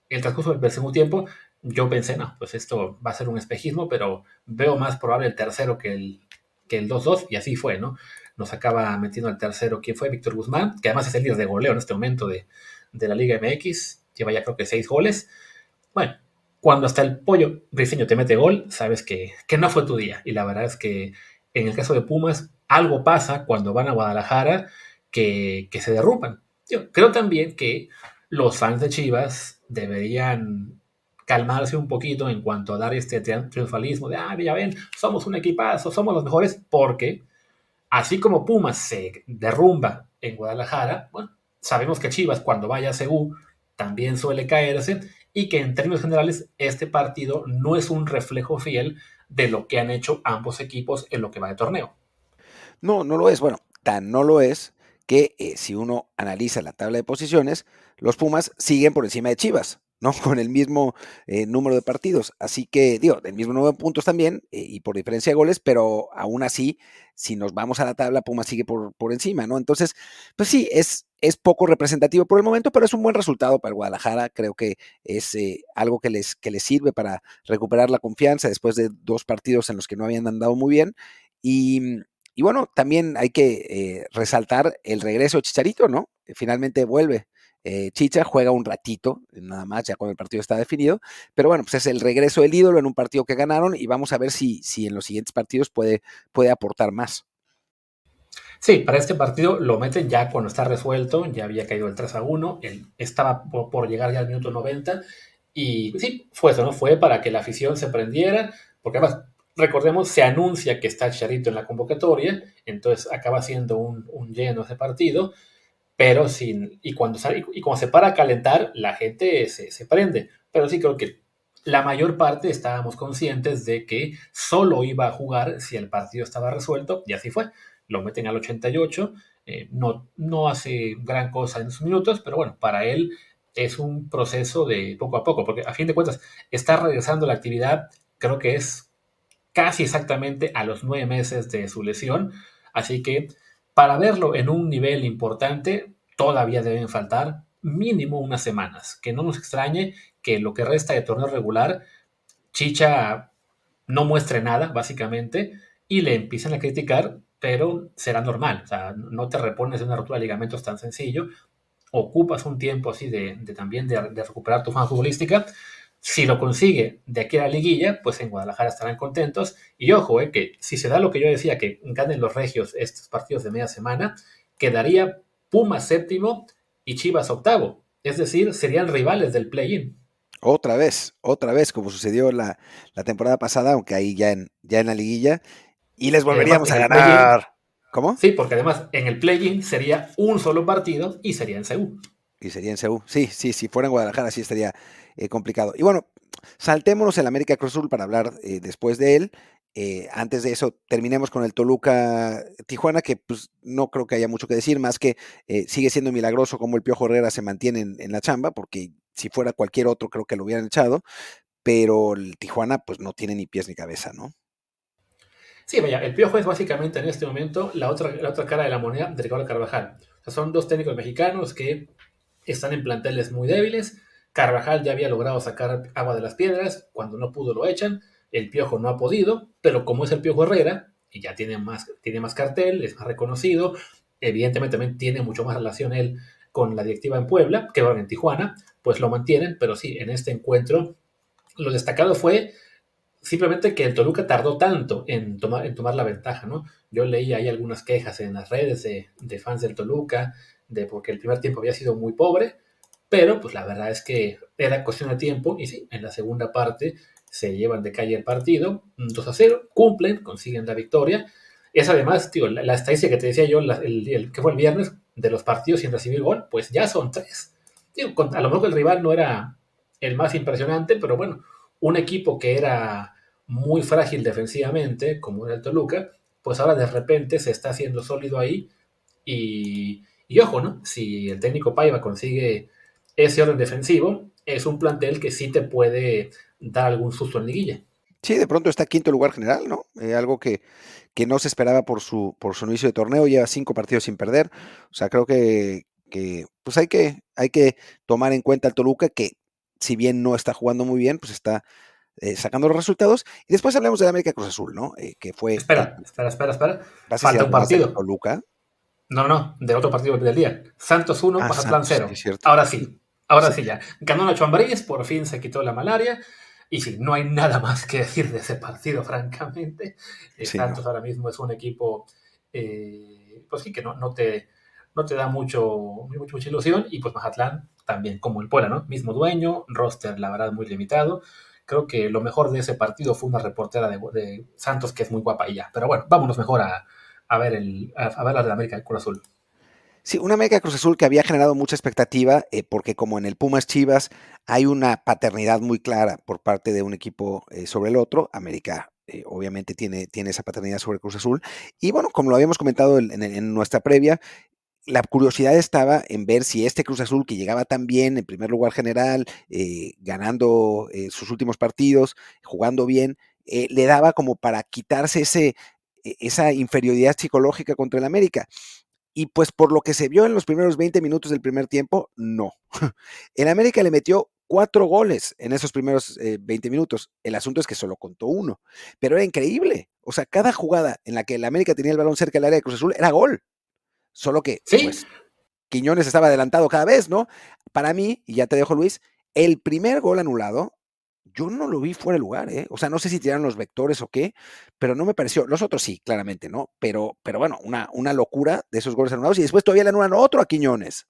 el transcurso del segundo tiempo, yo pensé, no, pues esto va a ser un espejismo, pero veo más probable el tercero que el, que el 2-2, y así fue, ¿no? Nos acaba metiendo al tercero, ¿quién fue? Víctor Guzmán, que además es el líder de goleo en este momento de, la Liga MX, lleva ya creo que seis goles. Bueno, cuando hasta el pollo briseño te mete gol, sabes que, no fue tu día. Y la verdad es que en el caso de Pumas, algo pasa cuando van a Guadalajara que, que se derrumban. Yo creo también que los fans de Chivas deberían calmarse un poquito en cuanto a dar este triunfalismo de, ah, ya ven, somos un equipazo, somos los mejores, porque así como Pumas se derrumba en Guadalajara, bueno, sabemos que Chivas cuando vaya a CU también suele caerse y que en términos generales este partido no es un reflejo fiel de lo que han hecho ambos equipos en lo que va de torneo. No, no lo es. Bueno, tan no lo es que eh, si uno analiza la tabla de posiciones, los Pumas siguen por encima de Chivas. ¿No? Con el mismo eh, número de partidos. Así que, digo, del mismo número de puntos también eh, y por diferencia de goles, pero aún así, si nos vamos a la tabla, Puma sigue por, por encima, ¿no? Entonces, pues sí, es, es poco representativo por el momento, pero es un buen resultado para el Guadalajara. Creo que es eh, algo que les, que les sirve para recuperar la confianza después de dos partidos en los que no habían andado muy bien. Y, y bueno, también hay que resaltar el regreso de Chicharito, ¿no? Finalmente vuelve eh, Chicha juega un ratito, nada más, ya cuando el partido está definido, pero bueno, pues es el regreso del ídolo en un partido que ganaron y vamos a ver si, si en los siguientes partidos puede, puede aportar más. Sí, para este partido lo meten ya cuando está resuelto, ya había caído el 3 a 1, él estaba por, llegar ya al minuto 90 y sí, fue eso, ¿no? Fue para que la afición se prendiera, porque además, recordemos, se anuncia que está Charito en la convocatoria, entonces acaba siendo un, un lleno ese partido pero sin, y cuando, sale, y cuando se para a calentar, la gente se, se prende. Pero sí creo que la mayor parte estábamos conscientes de que solo iba a jugar si el partido estaba resuelto, y así fue. Lo meten al 88, eh, no, no hace gran cosa en sus minutos, pero bueno, para él es un proceso de poco a poco, porque a fin de cuentas está regresando la actividad, creo que es casi exactamente a los nueve meses de su lesión, así que para verlo en un nivel importante, todavía deben faltar mínimo unas semanas. Que no nos extrañe que lo que resta de torneo regular, Chicha no muestre nada, básicamente, y le empiecen a criticar, pero será normal. O sea, no te repones de una rotura de ligamentos tan sencillo. Ocupas un tiempo así de, también de, recuperar tu fan futbolística si lo consigue de aquí a la liguilla, pues en Guadalajara estarán contentos. Y ojo, eh, que si se da lo que yo decía, que ganen los regios estos partidos de media semana, quedaría Pumas séptimo y Chivas octavo. Es decir, serían rivales del play-in. Otra vez, otra vez, como sucedió la, temporada pasada, aunque ahí ya en, ya en la liguilla, y les volveríamos a ganar. ¿Cómo? Sí, porque además en el play-in sería un solo partido y sería en Seúl. Y sería en Seúl. Sí, sí, si fuera en Guadalajara sí estaría eh, complicado. Y bueno, saltémonos el América Cruz Azul para hablar eh, después de él. Eh, antes de eso, terminemos con el Toluca Tijuana, que pues no creo que haya mucho que decir, más que sigue siendo milagroso como el Piojo Herrera se mantiene en, la chamba, porque si fuera cualquier otro creo que lo hubieran echado, pero el Tijuana pues no tiene ni pies ni cabeza, ¿no? Sí, vaya, el Piojo es básicamente en este momento la otra, la otra cara de la moneda de Ricardo Carvajal. O sea, son dos técnicos mexicanos que están en planteles muy débiles, Carvajal ya había logrado sacar agua de las piedras, cuando no pudo lo echan, el Piojo no ha podido, pero como es el Piojo Herrera, y ya tiene más, tiene más cartel, es más reconocido, evidentemente también tiene mucho más relación él con la directiva en Puebla, que ahora en Tijuana, pues lo mantienen, pero sí, en este encuentro lo destacado fue simplemente que el Toluca tardó tanto en tomar, en tomar la ventaja, ¿no? Yo leí ahí algunas quejas en las redes de, de fans del Toluca, de porque el primer tiempo había sido muy pobre, pero pues la verdad es que era cuestión de tiempo y sí, en la segunda parte se llevan de calle el partido, 2 a 0, cumplen, consiguen la victoria. Es además, tío, la, estadística que te decía yo, el, que fue el viernes, de los partidos sin recibir gol, pues ya son tres. a lo mejor el rival no era el más impresionante, pero bueno, un equipo que era muy frágil defensivamente, como era el Toluca, pues ahora de repente se está haciendo sólido ahí. Y, y ojo, ¿no? Si el técnico Paiva consigue ese orden defensivo, es un plantel que sí te puede dar algún susto en liguilla. Sí, de pronto está quinto lugar general, ¿no? Eh, algo que, que, no se esperaba por su, por su inicio de torneo, lleva cinco partidos sin perder. O sea, creo que, que pues hay que, hay que tomar en cuenta al Toluca, que si bien no está jugando muy bien, pues está eh, sacando los resultados. Y después hablemos de América Cruz Azul, ¿no? Eh, que fue. Espera, espera, espera, espera. Falta un partido. Toluca. No, no, de otro partido del día. Santos 1, ah, Mazatlán 0. Ahora sí. Ahora sí. ya. Ganó Nacho Ambriz, por fin se quitó la malaria. Y sí, no hay nada más que decir de ese partido, francamente. Eh, Santos ahora mismo es un equipo, eh, pues sí, que no, no, te, no te da mucho, mucho, mucha ilusión. Y pues Mazatlán también, como el Puebla, ¿no? Mismo dueño, roster, la verdad, muy limitado. Creo que lo mejor de ese partido fue una reportera de, Santos que es muy guapa y ya. Pero bueno, vámonos mejor a, a ver, el, a, ver la de América del Cruz Azul. Sí, una América Cruz Azul que había generado mucha expectativa, eh, porque como en el Pumas Chivas hay una paternidad muy clara por parte de un equipo eh, sobre el otro, América eh, obviamente tiene, tiene esa paternidad sobre Cruz Azul. Y bueno, como lo habíamos comentado en, nuestra previa, la curiosidad estaba en ver si este Cruz Azul que llegaba tan bien en primer lugar general, ganando sus últimos partidos, jugando bien, le daba como para quitarse ese, e, esa inferioridad psicológica contra el América. Y pues por lo que se vio en los primeros 20 minutos del primer tiempo, no. El América le metió cuatro goles en esos primeros 20 eh, minutos. El asunto es que solo contó uno, pero era increíble. O sea, cada jugada en la que el América tenía el balón cerca del área de Cruz Azul era gol. Solo que, pues, Quiñones estaba adelantado cada vez, ¿no? Para mí, y ya te dejo Luis, el primer gol anulado yo no lo vi fuera de lugar, ¿eh? O sea, no sé si tiraron los vectores o qué, pero no me pareció. Los otros sí, claramente, ¿no? Pero, pero bueno, una, una locura de esos goles anulados y después todavía le anulan otro a Quiñones.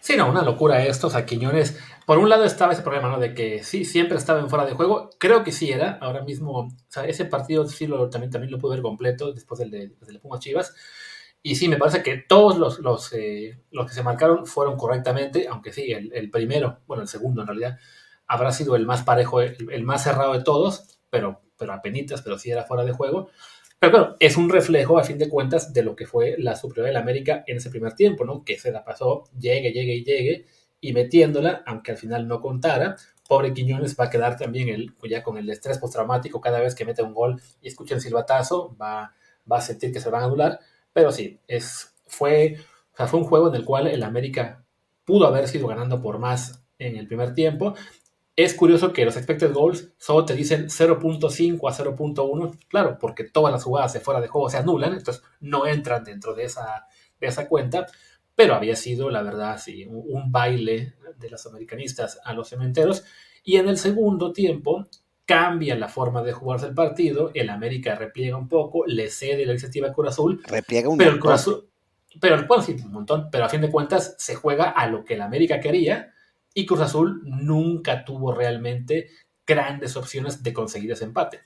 Sí, no, una locura estos a Quiñones. Por un lado estaba ese problema, ¿no? De que sí, siempre estaba en fuera de juego. Creo que sí era. Ahora mismo, o sea, ese partido sí lo, también, también lo pude ver completo después del de, Pumas Chivas. Y sí, me parece que todos los, los, eh, los, que se marcaron fueron correctamente, aunque sí, el, el primero, bueno, el segundo en realidad, habrá sido el más parejo, el, más cerrado de todos, pero, pero penitas, pero sí era fuera de juego. Pero bueno, es un reflejo, a fin de cuentas, de lo que fue la superioridad de América en ese primer tiempo, ¿no? Que se la pasó, llegue, llegue y llegue, y metiéndola, aunque al final no contara. Pobre Quiñones va a quedar también el, ya con el estrés postraumático cada vez que mete un gol y escucha el silbatazo, va, va a sentir que se van a anular. Pero sí, es, fue, fue un juego en el cual el América pudo haber sido ganando por más en el primer tiempo es curioso que los expected goals solo te dicen 0.5 a 0.1, claro, porque todas las jugadas de fuera de juego se anulan, entonces no entran dentro de esa, de esa cuenta, pero había sido, la verdad, sí, un, baile de los americanistas a los cementeros. Y en el segundo tiempo cambia la forma de jugarse el partido, el América repliega un poco, le cede la iniciativa a Cruz Azul. Repliega un pero montón. El pero, bueno, sí, un montón, pero a fin de cuentas se juega a lo que el América quería y Cruz Azul nunca tuvo realmente grandes opciones de conseguir ese empate.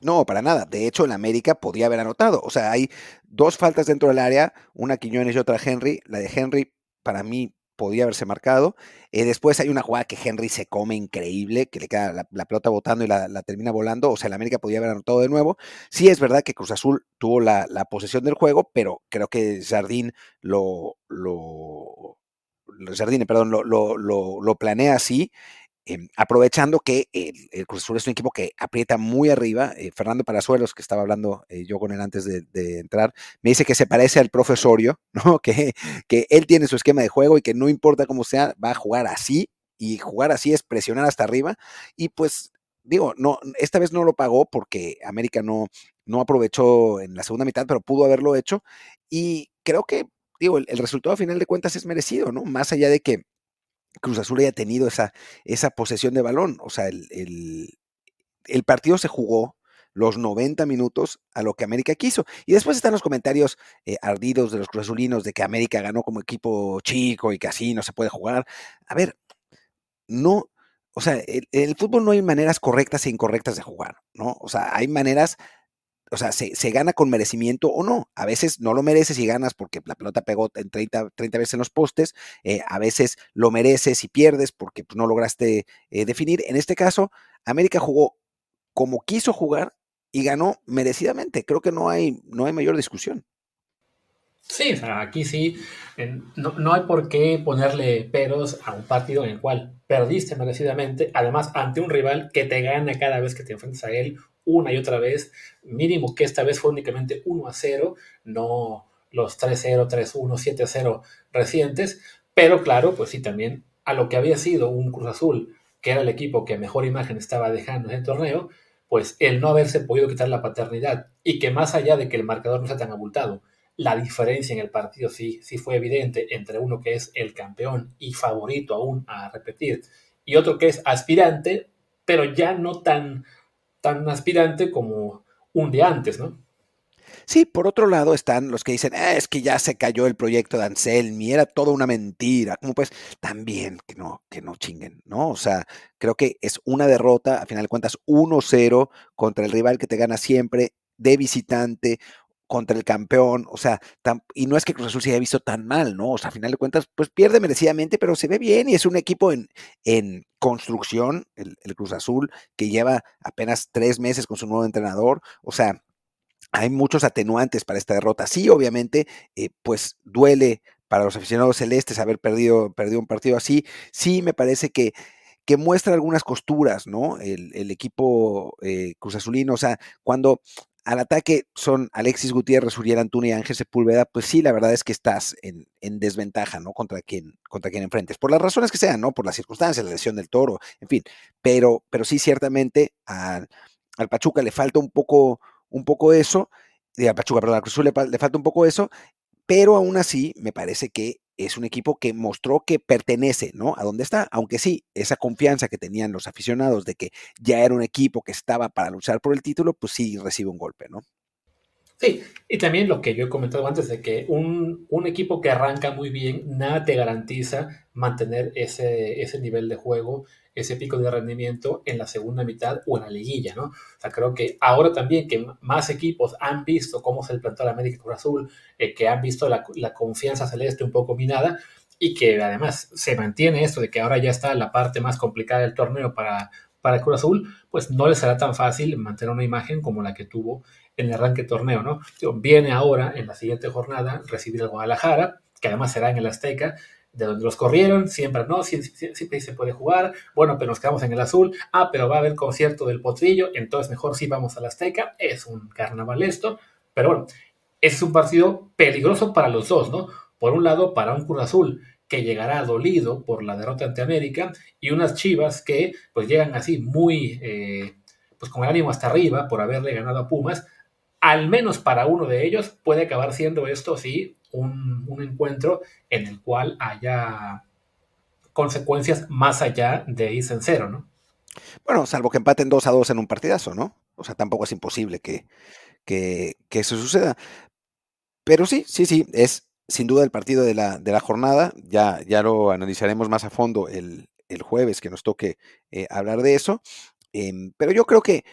No, para nada. De hecho, el América podía haber anotado. O sea, hay dos faltas dentro del área, una Quiñones y otra Henry. La de Henry, para mí, podía haberse marcado. Eh, después hay una jugada que Henry se come increíble, que le queda la, pelota botando y la, termina volando. O sea, el América podía haber anotado de nuevo. Sí es verdad que Cruz Azul tuvo la, posesión del juego, pero creo que Jardín lo, lo, Perdón, lo, lo, planea así, em, aprovechando que el, Cruz Azul es un equipo que aprieta muy arriba. Eh, Fernando Palazuelos, que estaba hablando eh, yo con él antes de, entrar, me dice que se parece al profesorio, ¿no? Que, que él tiene su esquema de juego y que no importa cómo sea, va a jugar así. Y jugar así es presionar hasta arriba. Y pues digo, no, esta vez no lo pagó porque América no, no aprovechó en la segunda mitad, pero pudo haberlo hecho. Y creo que digo, el, resultado a final de cuentas es merecido, ¿no? Más allá de que Cruz Azul haya tenido esa, esa posesión de balón. O sea, el, el, partido se jugó los 90 minutos a lo que América quiso. Y después están los comentarios eh, ardidos de los cruzazulinos de que América ganó como equipo chico y que así no se puede jugar. A ver, no, o sea, en el fútbol no hay maneras correctas e incorrectas de jugar, ¿no? O sea, hay maneras o sea, se, gana con merecimiento o no. A veces no lo mereces y ganas porque la pelota pegó en 30, 30 veces en los postes. Eh, a veces lo mereces y pierdes porque pues, no lograste eh, definir. En este caso, América jugó como quiso jugar y ganó merecidamente. Creo que no hay, no hay mayor discusión. Sí, o sea, aquí sí, no, no, hay por qué ponerle peros a un partido en el cual perdiste merecidamente, además ante un rival que te gana cada vez que te enfrentas a él, una y otra vez, mínimo que esta vez fue únicamente 1 a 0, no los 3-0, 3-1, 7-0 recientes, pero claro, pues sí, también a lo que había sido un Cruz Azul, que era el equipo que mejor imagen estaba dejando en el torneo, pues el no haberse podido quitar la paternidad y que más allá de que el marcador no sea tan abultado, la diferencia en el partido sí, sí fue evidente entre uno que es el campeón y favorito aún a repetir y otro que es aspirante, pero ya no tan tan aspirante como un día antes, ¿no? Sí, por otro lado están los que dicen, ah, es que ya se cayó el proyecto de Anselmi, era toda una mentira. Como pues, también que no, que no chinguen, ¿no? O sea, creo que es una derrota, a final de cuentas, 1-0 contra el rival que te gana siempre de visitante, contra el campeón, o sea, y no es que Cruz Azul se haya visto tan mal, ¿no? O sea, a final de cuentas, pues pierde merecidamente, pero se ve bien y es un equipo en, en construcción, el, Cruz Azul, que lleva apenas tres meses con su nuevo entrenador, o sea, hay muchos atenuantes para esta derrota. Sí, obviamente, eh, pues duele para los aficionados celestes haber perdido, perdido un partido así. Sí, me parece que que muestra algunas costuras, ¿no? El, equipo eh, Cruz Azulino, o sea, cuando al ataque son Alexis Gutiérrez, Uriel Antuna y Ángel Sepúlveda, pues sí, la verdad es que estás en, desventaja, ¿no? Contra quien, contra quien enfrentes, por las razones que sean, ¿no? Por las circunstancias, la lesión del toro, en fin, pero, pero sí, ciertamente al, Pachuca le falta un poco, un poco eso, y al Pachuca, perdón, al Cruz Azul le falta un poco eso, pero aún así me parece que es un equipo que mostró que pertenece, ¿no? A dónde está, aunque sí, esa confianza que tenían los aficionados de que ya era un equipo que estaba para luchar por el título, pues sí recibe un golpe, ¿no? Sí, y también lo que yo he comentado antes de que un, equipo que arranca muy bien, nada te garantiza mantener ese, ese nivel de juego ese pico de rendimiento en la segunda mitad o en la liguilla, ¿no? O sea, creo que ahora también que más equipos han visto cómo se plantó la América Cruz Azul, eh, que han visto la, confianza celeste un poco minada y que además se mantiene esto de que ahora ya está la parte más complicada del torneo para, para el Cruz Azul, pues no les será tan fácil mantener una imagen como la que tuvo en el arranque torneo, ¿no? Viene ahora en la siguiente jornada recibir al Guadalajara, que además será en el Azteca, de donde los corrieron, siempre no, siempre, se puede jugar, bueno, pero nos quedamos en el azul, ah, pero va a haber concierto del potrillo, entonces mejor sí vamos a la Azteca, es un carnaval esto, pero bueno, es un partido peligroso para los dos, ¿no? Por un lado, para un Cruz Azul que llegará dolido por la derrota ante América y unas Chivas que pues llegan así muy, eh, pues con el ánimo hasta arriba por haberle ganado a Pumas, al menos para uno de ellos puede acabar siendo esto, sí, un, encuentro en el cual haya consecuencias más allá de irse en cero, ¿no? Bueno, salvo que empaten 2 a 2 en un partidazo, ¿no? O sea, tampoco es imposible que, que, eso suceda. Pero sí, sí, sí, es sin duda el partido de la, de la jornada. Ya, ya lo analizaremos más a fondo el, jueves que nos toque eh, hablar de eso. Em, pero yo creo que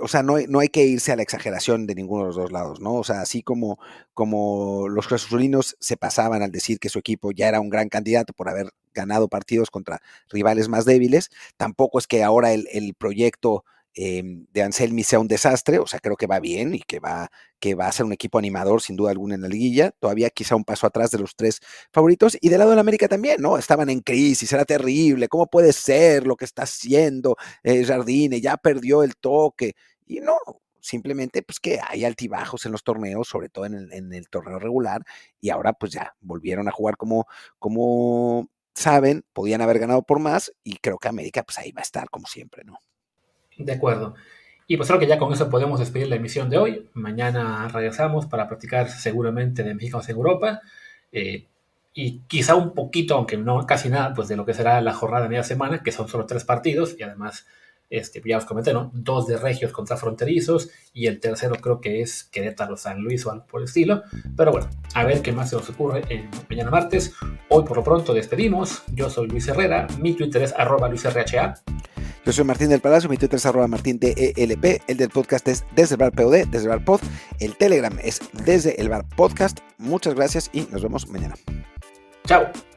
o sea, no, no, hay que irse a la exageración de ninguno de los dos lados, ¿no? O sea, así como, como los cruzazulinos se pasaban al decir que su equipo ya era un gran candidato por haber ganado partidos contra rivales más débiles, tampoco es que ahora el, el proyecto em, de Anselmi sea un desastre, o sea, creo que va bien y que va, que va a ser un equipo animador sin duda alguna en la liguilla, todavía quizá un paso atrás de los tres favoritos, y del lado de la América también, ¿no? Estaban en crisis, era terrible, ¿cómo puede ser lo que está haciendo eh, Jardine? Ya perdió el toque, y no, simplemente pues que hay altibajos en los torneos, sobre todo en el, en el torneo regular, y ahora pues ya volvieron a jugar como, como saben, podían haber ganado por más, y creo que América pues ahí va a estar como siempre, ¿no? De acuerdo. Y pues creo que ya con eso podemos despedir la emisión de hoy. Mañana regresamos para practicar seguramente de México en Europa. Eh, y quizá un poquito, aunque no casi nada, pues de lo que será la jornada de media semana, que son solo tres partidos y además este, ya os comenté, ¿no? Dos de regios contra fronterizos y el tercero creo que es Querétaro San Luis o algo por el estilo. Pero bueno, a ver qué más se nos ocurre en mañana martes. Hoy por lo pronto despedimos. Yo soy Luis Herrera, mi Twitter es arroba LuisRHA. Yo soy Martín del Palacio, mi Twitter es arroba Martín DELP, el del podcast es desde el bar POD, desde el bar pod, el Telegram es desde el bar podcast. Muchas gracias y nos vemos mañana. Chao.